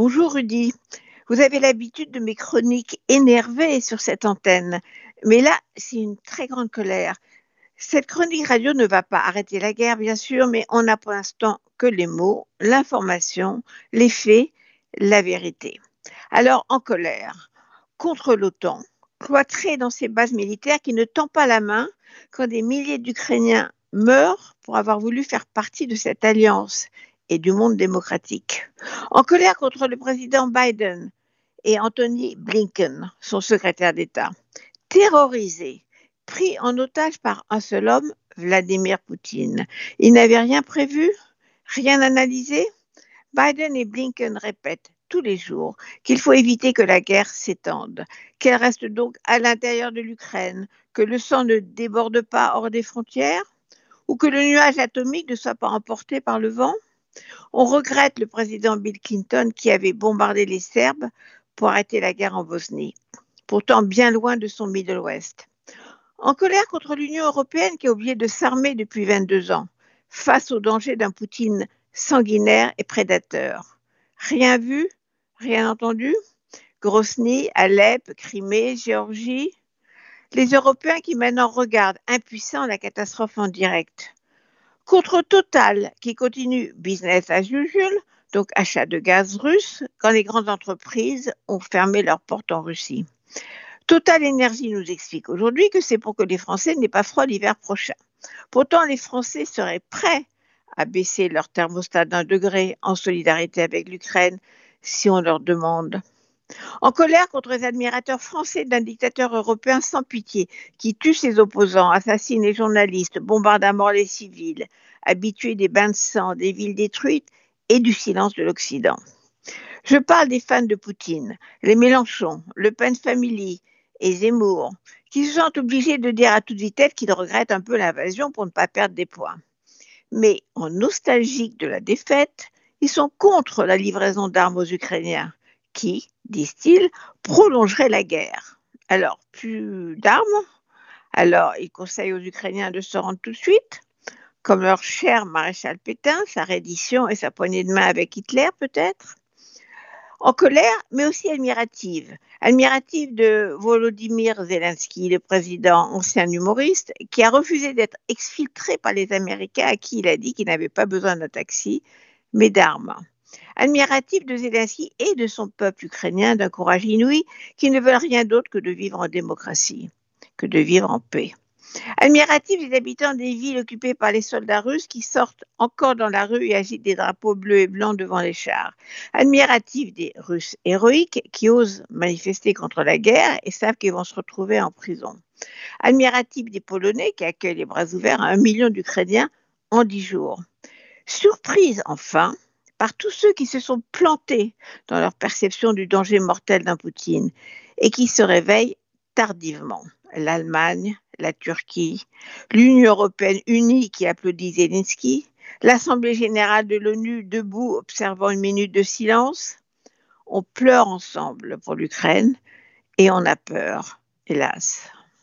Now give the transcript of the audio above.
Bonjour Rudy. Vous avez l'habitude de mes chroniques énervées sur cette antenne, mais là, c'est une très grande colère. Cette chronique radio ne va pas arrêter la guerre, bien sûr, mais on n'a pour l'instant que les mots, l'information, les faits, la vérité. Alors, en colère, contre l'OTAN, cloîtré dans ses bases militaires qui ne tend pas la main quand des milliers d'Ukrainiens meurent pour avoir voulu faire partie de cette alliance et du monde démocratique. En colère contre le président Biden et Anthony Blinken, son secrétaire d'État, terrorisés, pris en otage par un seul homme, Vladimir Poutine. Ils n'avaient rien prévu, rien analysé. Biden et Blinken répètent tous les jours qu'il faut éviter que la guerre s'étende, qu'elle reste donc à l'intérieur de l'Ukraine, que le sang ne déborde pas hors des frontières, ou que le nuage atomique ne soit pas emporté par le vent. On regrette le président Bill Clinton qui avait bombardé les Serbes pour arrêter la guerre en Bosnie, pourtant bien loin de son Middle West. En colère contre l'Union européenne qui a oublié de s'armer depuis 22 ans, face au danger d'un Poutine sanguinaire et prédateur. Rien vu, rien entendu? Grosny, Alep, Crimée, Géorgie? Les Européens qui maintenant regardent impuissants la catastrophe en direct. Contre Total qui continue business as usual, donc achat de gaz russe, quand les grandes entreprises ont fermé leurs portes en Russie. Total Énergie nous explique aujourd'hui que c'est pour que les Français n'aient pas froid l'hiver prochain. Pourtant, les Français seraient prêts à baisser leur thermostat d'un degré en solidarité avec l'Ukraine si on leur demande. En colère contre les admirateurs français d'un dictateur européen sans pitié qui tue ses opposants, assassine les journalistes, bombarde à mort les civils, habitués des bains de sang, des villes détruites et du silence de l'Occident. Je parle des fans de Poutine, les Mélenchon, Le Pen Family et Zemmour, qui se sentent obligés de dire à toute vitesse qu'ils regrettent un peu l'invasion pour ne pas perdre des points. Mais en nostalgique de la défaite, ils sont contre la livraison d'armes aux Ukrainiens, qui, disent-ils, prolongerait la guerre. Alors, plus d'armes? Alors, ils conseillent aux Ukrainiens de se rendre tout de suite, comme leur cher maréchal Pétain, sa reddition et sa poignée de main avec Hitler peut-être? En colère, mais aussi admirative. Admirative de Volodymyr Zelensky, le président ancien humoriste, qui a refusé d'être exfiltré par les Américains à qui il a dit qu'il n'avait pas besoin d'un taxi, mais d'armes. Admirative de Zelensky et de son peuple ukrainien d'un courage inouï qui ne veulent rien d'autre que de vivre en démocratie, que de vivre en paix. Admiratif des habitants des villes occupées par les soldats russes qui sortent encore dans la rue et agitent des drapeaux bleus et blancs devant les chars. Admiratif des Russes héroïques qui osent manifester contre la guerre et savent qu'ils vont se retrouver en prison. Admiratif des Polonais qui accueillent les bras ouverts un million d'Ukrainiens en dix jours. Surprise enfin par tous ceux qui se sont plantés dans leur perception du danger mortel d'un Poutine et qui se réveillent tardivement. L'Allemagne, la Turquie, l'Union européenne unie qui applaudit Zelensky, l'Assemblée générale de l'ONU debout observant une minute de silence. On pleure ensemble pour l'Ukraine et on a peur, hélas.